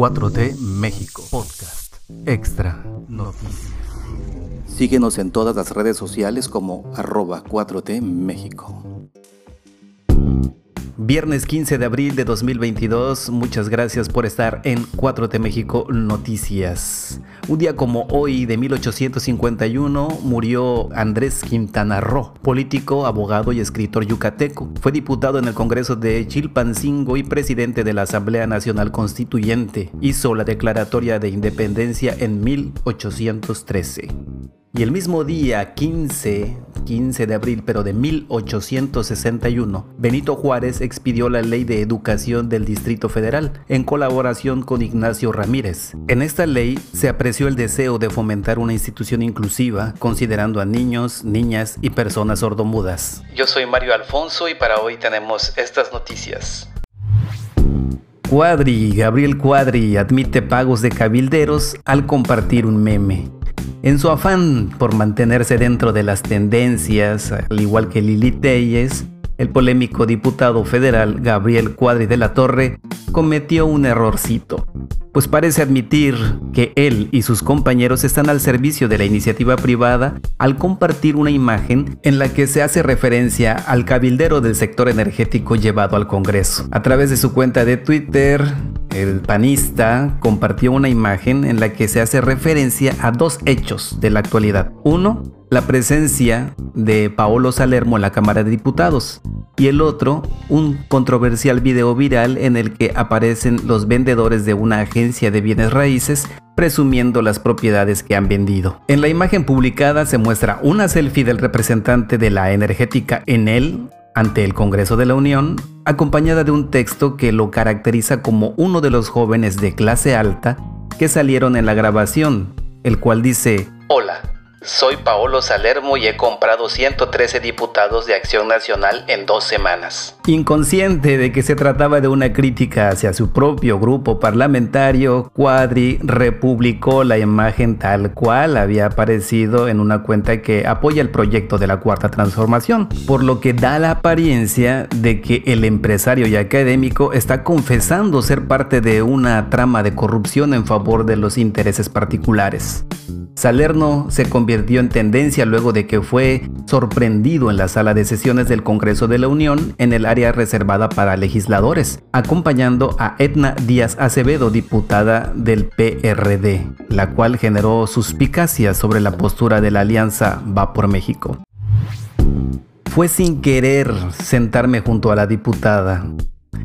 4T México Podcast Extra Noticias. Síguenos en todas las redes sociales como arroba 4T México. Viernes 15 de abril de 2022, muchas gracias por estar en 4T México Noticias. Un día como hoy de 1851 murió Andrés Quintana Roo, político, abogado y escritor yucateco. Fue diputado en el Congreso de Chilpancingo y presidente de la Asamblea Nacional Constituyente. Hizo la declaratoria de independencia en 1813. Y el mismo día, 15, 15 de abril, pero de 1861, Benito Juárez expidió la Ley de Educación del Distrito Federal en colaboración con Ignacio Ramírez. En esta ley se apreció el deseo de fomentar una institución inclusiva, considerando a niños, niñas y personas sordomudas. Yo soy Mario Alfonso y para hoy tenemos estas noticias. Cuadri, Gabriel Cuadri, admite pagos de cabilderos al compartir un meme. En su afán por mantenerse dentro de las tendencias, al igual que Lili Telles, el polémico diputado federal Gabriel Cuadri de la Torre cometió un errorcito, pues parece admitir que él y sus compañeros están al servicio de la iniciativa privada al compartir una imagen en la que se hace referencia al cabildero del sector energético llevado al Congreso. A través de su cuenta de Twitter, el panista compartió una imagen en la que se hace referencia a dos hechos de la actualidad. Uno, la presencia de Paolo Salermo en la Cámara de Diputados y el otro, un controversial video viral en el que aparecen los vendedores de una agencia de bienes raíces presumiendo las propiedades que han vendido. En la imagen publicada se muestra una selfie del representante de la energética Enel ante el Congreso de la Unión, acompañada de un texto que lo caracteriza como uno de los jóvenes de clase alta que salieron en la grabación, el cual dice, Hola, soy Paolo Salermo y he comprado 113 diputados de Acción Nacional en dos semanas. Inconsciente de que se trataba de una crítica hacia su propio grupo parlamentario, Cuadri republicó la imagen tal cual había aparecido en una cuenta que apoya el proyecto de la Cuarta Transformación, por lo que da la apariencia de que el empresario y académico está confesando ser parte de una trama de corrupción en favor de los intereses particulares. Salerno se convirtió en tendencia luego de que fue sorprendido en la sala de sesiones del Congreso de la Unión en el área reservada para legisladores, acompañando a Edna Díaz Acevedo, diputada del PRD, la cual generó suspicacias sobre la postura de la alianza Va por México. Fue sin querer sentarme junto a la diputada.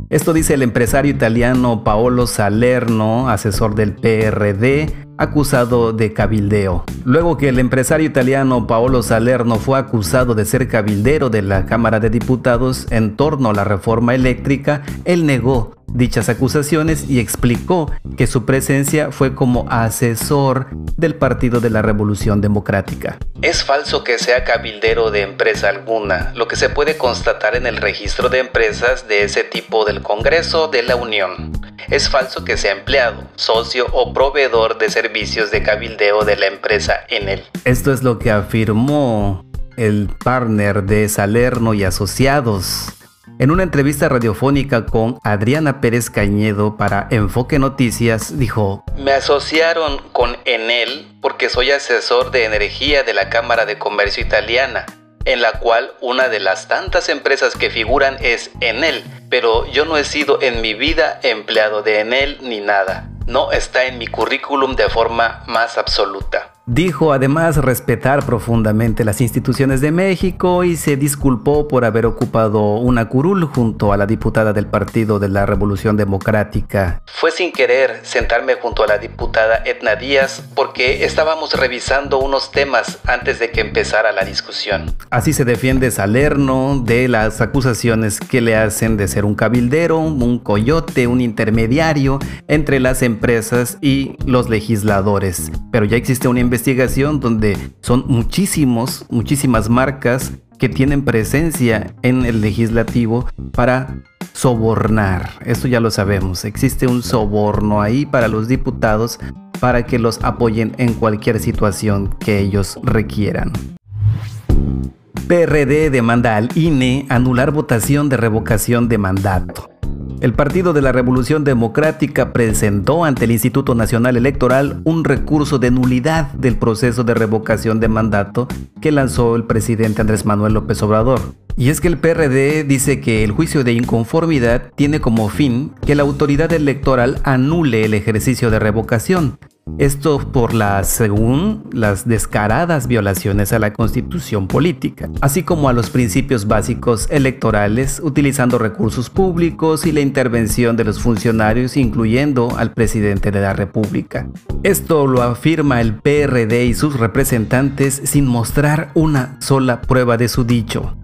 Esto dice el empresario italiano Paolo Salerno, asesor del PRD, acusado de cabildeo. Luego que el empresario italiano Paolo Salerno fue acusado de ser cabildero de la Cámara de Diputados en torno a la reforma eléctrica, él negó dichas acusaciones y explicó que su presencia fue como asesor del Partido de la Revolución Democrática. Es falso que sea cabildero de empresa alguna, lo que se puede constatar en el registro de empresas de ese tipo del Congreso de la Unión. Es falso que sea empleado, socio o proveedor de servicios de cabildeo de la empresa Enel. Esto es lo que afirmó el partner de Salerno y Asociados en una entrevista radiofónica con Adriana Pérez Cañedo para Enfoque Noticias, dijo, Me asociaron con Enel porque soy asesor de energía de la Cámara de Comercio Italiana, en la cual una de las tantas empresas que figuran es Enel, pero yo no he sido en mi vida empleado de Enel ni nada. No está en mi currículum de forma más absoluta. Dijo además respetar profundamente las instituciones de México y se disculpó por haber ocupado una curul junto a la diputada del Partido de la Revolución Democrática. Fue sin querer sentarme junto a la diputada Edna Díaz porque estábamos revisando unos temas antes de que empezara la discusión. Así se defiende Salerno de las acusaciones que le hacen de ser un cabildero, un coyote, un intermediario entre las empresas y los legisladores. Pero ya existe una investigación investigación donde son muchísimos, muchísimas marcas que tienen presencia en el legislativo para sobornar. Eso ya lo sabemos. Existe un soborno ahí para los diputados para que los apoyen en cualquier situación que ellos requieran. PRD demanda al INE anular votación de revocación de mandato. El Partido de la Revolución Democrática presentó ante el Instituto Nacional Electoral un recurso de nulidad del proceso de revocación de mandato que lanzó el presidente Andrés Manuel López Obrador. Y es que el PRD dice que el juicio de inconformidad tiene como fin que la autoridad electoral anule el ejercicio de revocación, esto por las, según las descaradas violaciones a la constitución política, así como a los principios básicos electorales, utilizando recursos públicos y la intervención de los funcionarios, incluyendo al presidente de la República. Esto lo afirma el PRD y sus representantes sin mostrar una sola prueba de su dicho.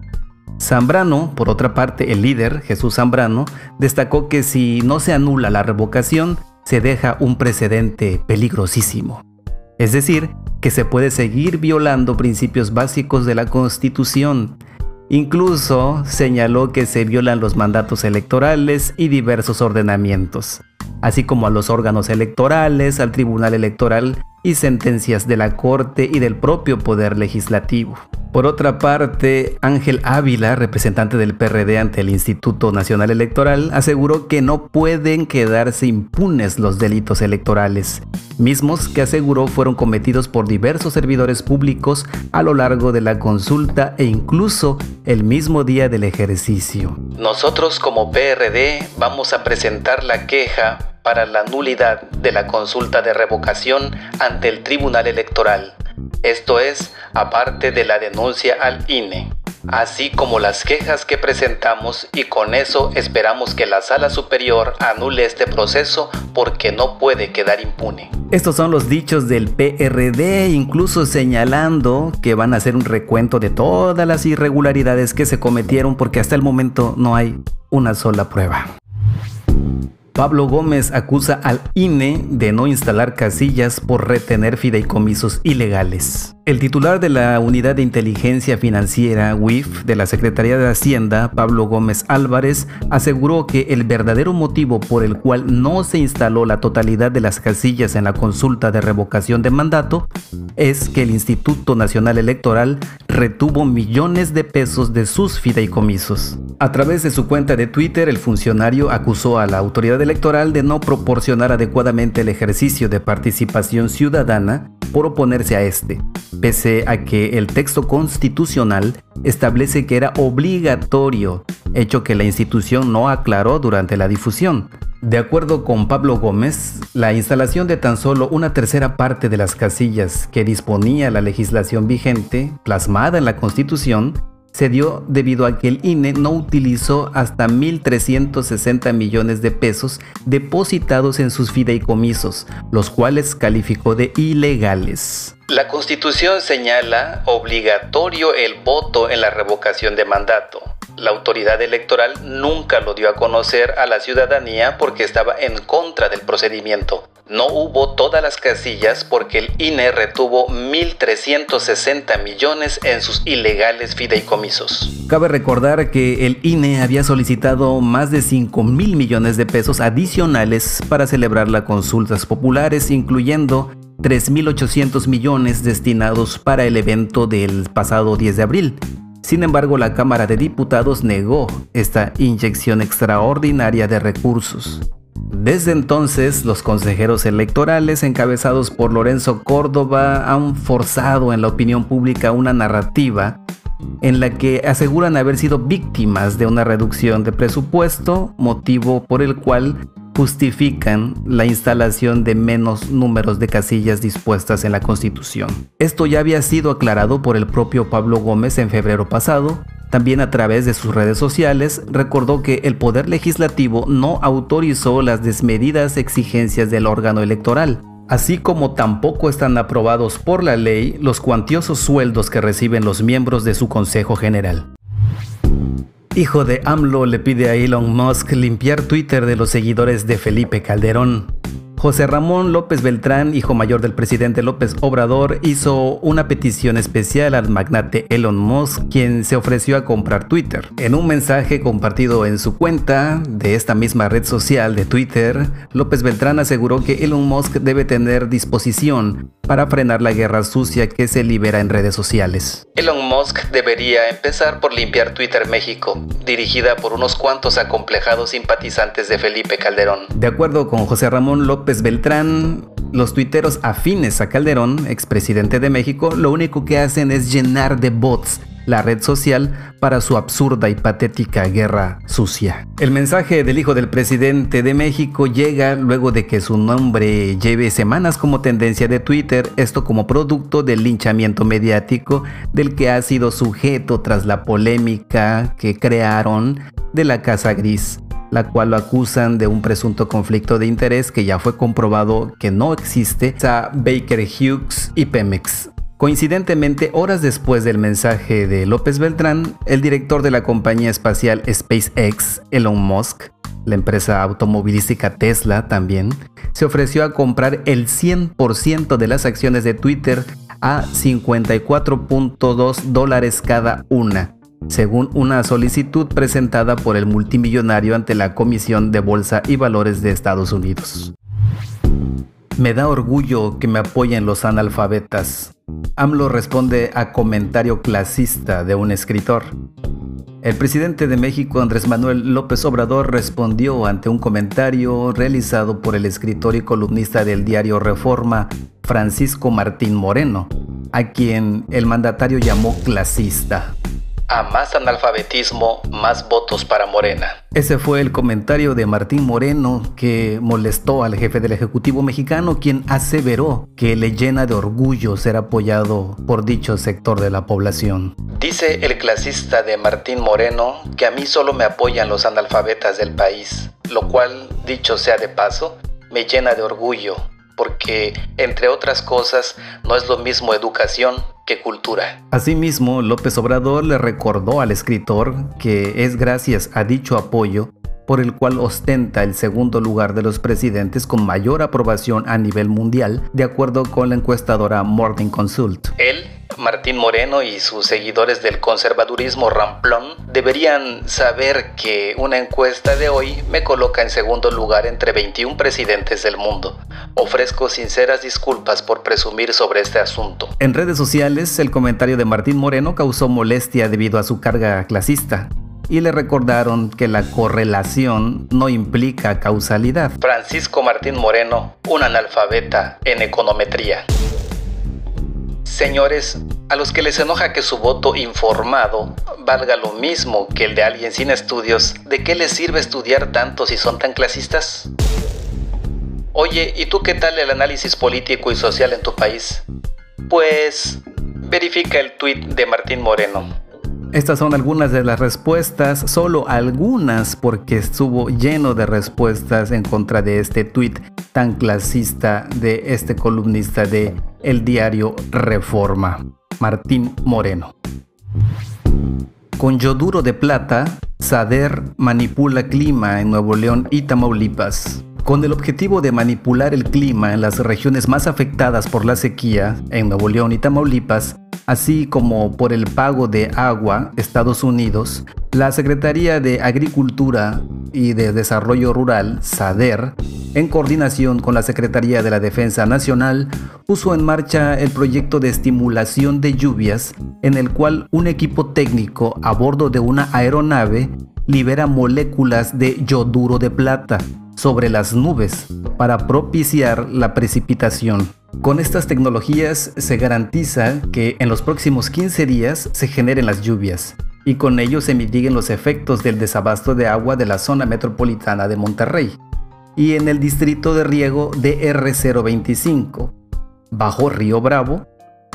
Zambrano, por otra parte, el líder, Jesús Zambrano, destacó que si no se anula la revocación, se deja un precedente peligrosísimo. Es decir, que se puede seguir violando principios básicos de la Constitución. Incluso señaló que se violan los mandatos electorales y diversos ordenamientos, así como a los órganos electorales, al Tribunal Electoral y sentencias de la Corte y del propio Poder Legislativo. Por otra parte, Ángel Ávila, representante del PRD ante el Instituto Nacional Electoral, aseguró que no pueden quedarse impunes los delitos electorales, mismos que aseguró fueron cometidos por diversos servidores públicos a lo largo de la consulta e incluso el mismo día del ejercicio. Nosotros como PRD vamos a presentar la queja para la nulidad de la consulta de revocación ante el Tribunal Electoral esto es, aparte de la denuncia al INE, así como las quejas que presentamos y con eso esperamos que la sala superior anule este proceso porque no puede quedar impune. Estos son los dichos del PRD, incluso señalando que van a hacer un recuento de todas las irregularidades que se cometieron porque hasta el momento no hay una sola prueba. Pablo Gómez acusa al INE de no instalar casillas por retener fideicomisos ilegales. El titular de la Unidad de Inteligencia Financiera, WIF, de la Secretaría de Hacienda, Pablo Gómez Álvarez, aseguró que el verdadero motivo por el cual no se instaló la totalidad de las casillas en la consulta de revocación de mandato es que el Instituto Nacional Electoral retuvo millones de pesos de sus fideicomisos. A través de su cuenta de Twitter, el funcionario acusó a la autoridad electoral de no proporcionar adecuadamente el ejercicio de participación ciudadana por oponerse a este pese a que el texto constitucional establece que era obligatorio, hecho que la institución no aclaró durante la difusión. De acuerdo con Pablo Gómez, la instalación de tan solo una tercera parte de las casillas que disponía la legislación vigente, plasmada en la Constitución, se dio debido a que el INE no utilizó hasta 1.360 millones de pesos depositados en sus fideicomisos, los cuales calificó de ilegales. La Constitución señala obligatorio el voto en la revocación de mandato. La autoridad electoral nunca lo dio a conocer a la ciudadanía porque estaba en contra del procedimiento. No hubo todas las casillas porque el INE retuvo 1.360 millones en sus ilegales fideicomisos. Cabe recordar que el INE había solicitado más de 5 mil millones de pesos adicionales para celebrar las consultas populares, incluyendo 3.800 millones destinados para el evento del pasado 10 de abril. Sin embargo, la Cámara de Diputados negó esta inyección extraordinaria de recursos. Desde entonces, los consejeros electorales encabezados por Lorenzo Córdoba han forzado en la opinión pública una narrativa en la que aseguran haber sido víctimas de una reducción de presupuesto, motivo por el cual justifican la instalación de menos números de casillas dispuestas en la Constitución. Esto ya había sido aclarado por el propio Pablo Gómez en febrero pasado. También a través de sus redes sociales recordó que el Poder Legislativo no autorizó las desmedidas exigencias del órgano electoral, así como tampoco están aprobados por la ley los cuantiosos sueldos que reciben los miembros de su Consejo General. Hijo de AMLO le pide a Elon Musk limpiar Twitter de los seguidores de Felipe Calderón. José Ramón López Beltrán, hijo mayor del presidente López Obrador, hizo una petición especial al magnate Elon Musk, quien se ofreció a comprar Twitter. En un mensaje compartido en su cuenta de esta misma red social de Twitter, López Beltrán aseguró que Elon Musk debe tener disposición para frenar la guerra sucia que se libera en redes sociales. Elon Musk debería empezar por limpiar Twitter México, dirigida por unos cuantos acomplejados simpatizantes de Felipe Calderón. De acuerdo con José Ramón López Beltrán, los tuiteros afines a Calderón, expresidente de México, lo único que hacen es llenar de bots la red social para su absurda y patética guerra sucia. El mensaje del hijo del presidente de México llega luego de que su nombre lleve semanas como tendencia de Twitter, esto como producto del linchamiento mediático del que ha sido sujeto tras la polémica que crearon de la Casa Gris la cual lo acusan de un presunto conflicto de interés que ya fue comprobado que no existe a Baker Hughes y Pemex. Coincidentemente, horas después del mensaje de López Beltrán, el director de la compañía espacial SpaceX, Elon Musk, la empresa automovilística Tesla también, se ofreció a comprar el 100% de las acciones de Twitter a 54.2 dólares cada una, según una solicitud presentada por el multimillonario ante la Comisión de Bolsa y Valores de Estados Unidos. Me da orgullo que me apoyen los analfabetas. AMLO responde a comentario clasista de un escritor. El presidente de México, Andrés Manuel López Obrador, respondió ante un comentario realizado por el escritor y columnista del diario Reforma, Francisco Martín Moreno, a quien el mandatario llamó clasista a más analfabetismo, más votos para Morena. Ese fue el comentario de Martín Moreno que molestó al jefe del Ejecutivo mexicano, quien aseveró que le llena de orgullo ser apoyado por dicho sector de la población. Dice el clasista de Martín Moreno que a mí solo me apoyan los analfabetas del país, lo cual, dicho sea de paso, me llena de orgullo, porque, entre otras cosas, no es lo mismo educación que cultura. Asimismo, López Obrador le recordó al escritor que es gracias a dicho apoyo por el cual ostenta el segundo lugar de los presidentes con mayor aprobación a nivel mundial, de acuerdo con la encuestadora Morning Consult. Él Martín Moreno y sus seguidores del conservadurismo ramplón deberían saber que una encuesta de hoy me coloca en segundo lugar entre 21 presidentes del mundo. Ofrezco sinceras disculpas por presumir sobre este asunto. En redes sociales, el comentario de Martín Moreno causó molestia debido a su carga clasista y le recordaron que la correlación no implica causalidad. Francisco Martín Moreno, un analfabeta en econometría. Señores, a los que les enoja que su voto informado valga lo mismo que el de alguien sin estudios, ¿de qué les sirve estudiar tanto si son tan clasistas? Oye, ¿y tú qué tal el análisis político y social en tu país? Pues verifica el tuit de Martín Moreno. Estas son algunas de las respuestas, solo algunas porque estuvo lleno de respuestas en contra de este tuit tan clasista de este columnista de El Diario Reforma, Martín Moreno. Con yoduro de plata, Sader manipula clima en Nuevo León y Tamaulipas. Con el objetivo de manipular el clima en las regiones más afectadas por la sequía, en Nuevo León y Tamaulipas, así como por el pago de agua Estados Unidos, la Secretaría de Agricultura y de Desarrollo Rural, SADER, en coordinación con la Secretaría de la Defensa Nacional, puso en marcha el proyecto de estimulación de lluvias, en el cual un equipo técnico a bordo de una aeronave libera moléculas de yoduro de plata sobre las nubes para propiciar la precipitación. Con estas tecnologías se garantiza que en los próximos 15 días se generen las lluvias y con ello se mitiguen los efectos del desabasto de agua de la zona metropolitana de Monterrey y en el distrito de riego de R025, bajo Río Bravo,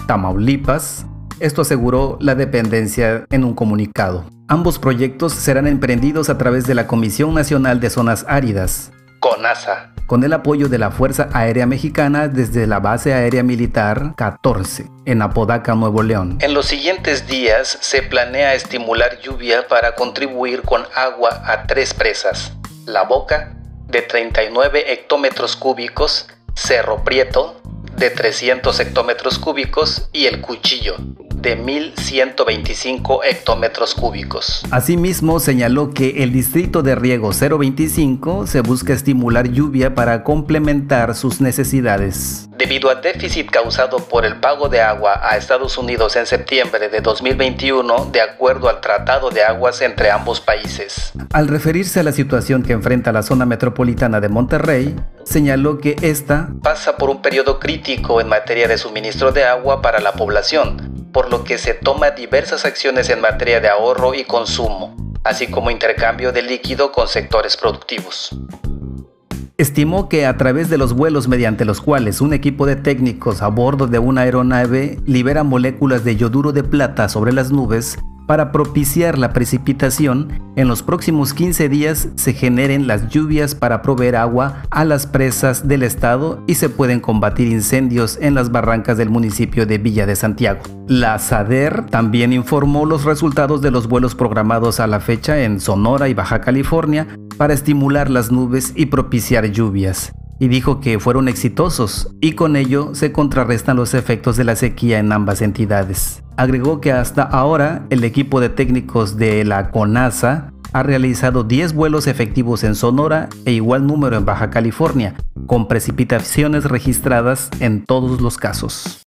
Tamaulipas. Esto aseguró la dependencia en un comunicado. Ambos proyectos serán emprendidos a través de la Comisión Nacional de Zonas Áridas, CONASA, con el apoyo de la Fuerza Aérea Mexicana desde la Base Aérea Militar 14 en Apodaca, Nuevo León. En los siguientes días se planea estimular lluvia para contribuir con agua a tres presas, La Boca, de 39 hectómetros cúbicos, Cerro Prieto, de 300 hectómetros cúbicos y El Cuchillo, de 1.125 hectómetros cúbicos. Asimismo, señaló que el distrito de riego 025 se busca estimular lluvia para complementar sus necesidades. Debido al déficit causado por el pago de agua a Estados Unidos en septiembre de 2021, de acuerdo al Tratado de Aguas entre ambos países. Al referirse a la situación que enfrenta la zona metropolitana de Monterrey, señaló que esta pasa por un periodo crítico en materia de suministro de agua para la población, por lo que se toma diversas acciones en materia de ahorro y consumo, así como intercambio de líquido con sectores productivos. Estimó que a través de los vuelos mediante los cuales un equipo de técnicos a bordo de una aeronave libera moléculas de yoduro de plata sobre las nubes, para propiciar la precipitación, en los próximos 15 días se generen las lluvias para proveer agua a las presas del estado y se pueden combatir incendios en las barrancas del municipio de Villa de Santiago. La SADER también informó los resultados de los vuelos programados a la fecha en Sonora y Baja California para estimular las nubes y propiciar lluvias y dijo que fueron exitosos y con ello se contrarrestan los efectos de la sequía en ambas entidades. Agregó que hasta ahora el equipo de técnicos de la CONASA ha realizado 10 vuelos efectivos en Sonora e igual número en Baja California, con precipitaciones registradas en todos los casos.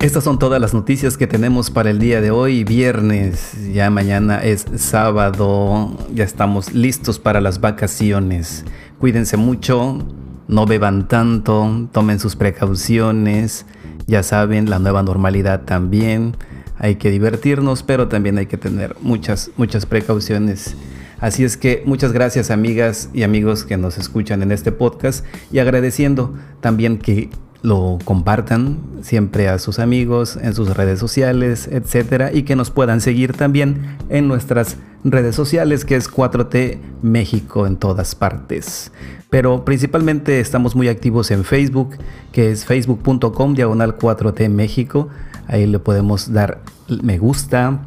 Estas son todas las noticias que tenemos para el día de hoy, viernes. Ya mañana es sábado. Ya estamos listos para las vacaciones. Cuídense mucho, no beban tanto, tomen sus precauciones. Ya saben, la nueva normalidad también. Hay que divertirnos, pero también hay que tener muchas, muchas precauciones. Así es que muchas gracias amigas y amigos que nos escuchan en este podcast y agradeciendo también que lo compartan siempre a sus amigos en sus redes sociales, etcétera, y que nos puedan seguir también en nuestras redes sociales, que es 4T México en todas partes. Pero principalmente estamos muy activos en Facebook, que es facebook.com diagonal 4T México. Ahí le podemos dar me gusta,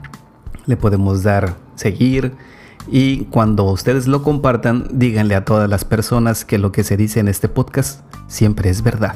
le podemos dar seguir. Y cuando ustedes lo compartan, díganle a todas las personas que lo que se dice en este podcast siempre es verdad.